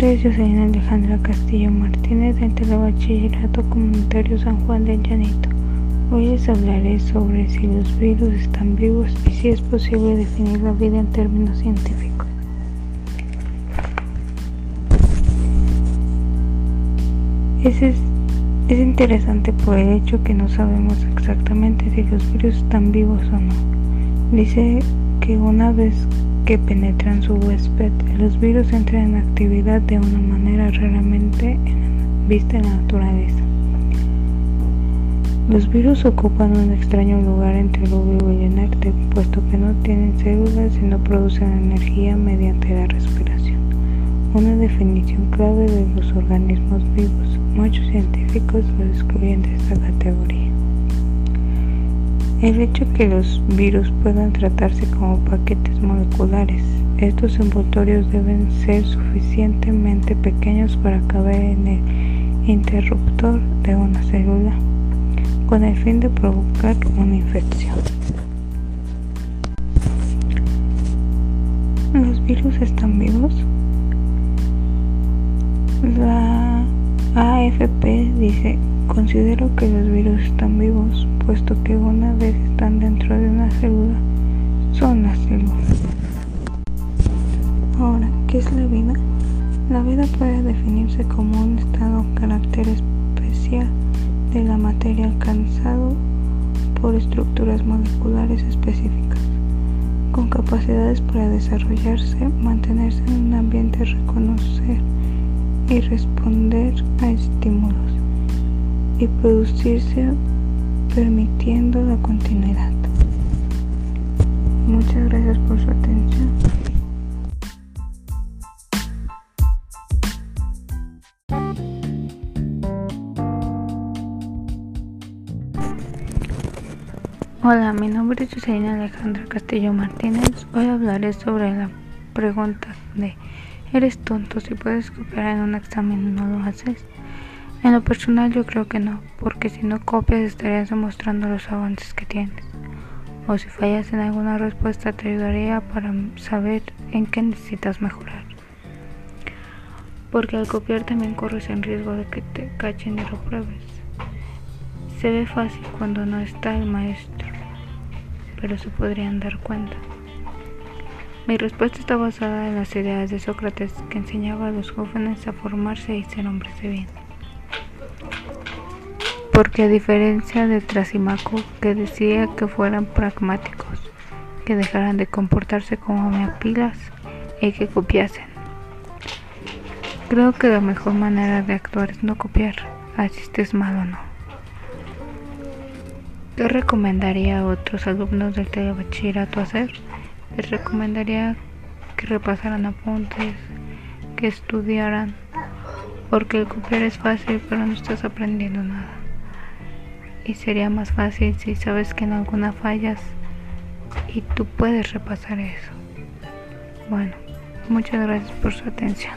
nombre es Jocelyn Alejandra Castillo Martínez del Telebachillerato Comunitario San Juan del Llanito. Hoy les hablaré sobre si los virus están vivos y si es posible definir la vida en términos científicos. Es, es, interesante por el hecho que no sabemos exactamente si los virus están vivos o no. Dice que una vez que penetran su huésped, los virus entran en actividad de una manera raramente vista en la naturaleza. Los virus ocupan un extraño lugar entre lo vivo y inerte, puesto que no tienen células y no producen energía mediante la respiración. Una definición clave de los organismos vivos. Muchos científicos los excluyen de esta categoría. El hecho que los virus puedan tratarse como paquetes moleculares, estos envoltorios deben ser suficientemente pequeños para caber en el interruptor de una célula con el fin de provocar una infección. ¿Los virus están vivos? La AFP dice, considero que los virus están vivos puesto que la vida? La vida puede definirse como un estado o carácter especial de la materia alcanzado por estructuras moleculares específicas, con capacidades para desarrollarse, mantenerse en un ambiente, reconocer y responder a estímulos y producirse permitiendo la continuidad. Muchas gracias por su atención. Hola, mi nombre es Jocelyn Alejandra Castillo Martínez. Hoy hablaré sobre la pregunta de ¿Eres tonto si puedes copiar en un examen no lo haces? En lo personal yo creo que no, porque si no copias estarías demostrando los avances que tienes. O si fallas en alguna respuesta te ayudaría para saber en qué necesitas mejorar. Porque al copiar también corres en riesgo de que te cachen y repruebes. Se ve fácil cuando no está el maestro, pero se podrían dar cuenta. Mi respuesta está basada en las ideas de Sócrates que enseñaba a los jóvenes a formarse y ser hombres de bien porque a diferencia de Trasimaco, que decía que fueran pragmáticos, que dejaran de comportarse como meapilas y que copiasen. Creo que la mejor manera de actuar es no copiar, así estés mal o no. ¿Qué recomendaría a otros alumnos del telebachillerato hacer? Les recomendaría que repasaran apuntes, que estudiaran, porque el copiar es fácil, pero no estás aprendiendo nada y sería más fácil si sabes que en alguna fallas y tú puedes repasar eso. Bueno, muchas gracias por su atención.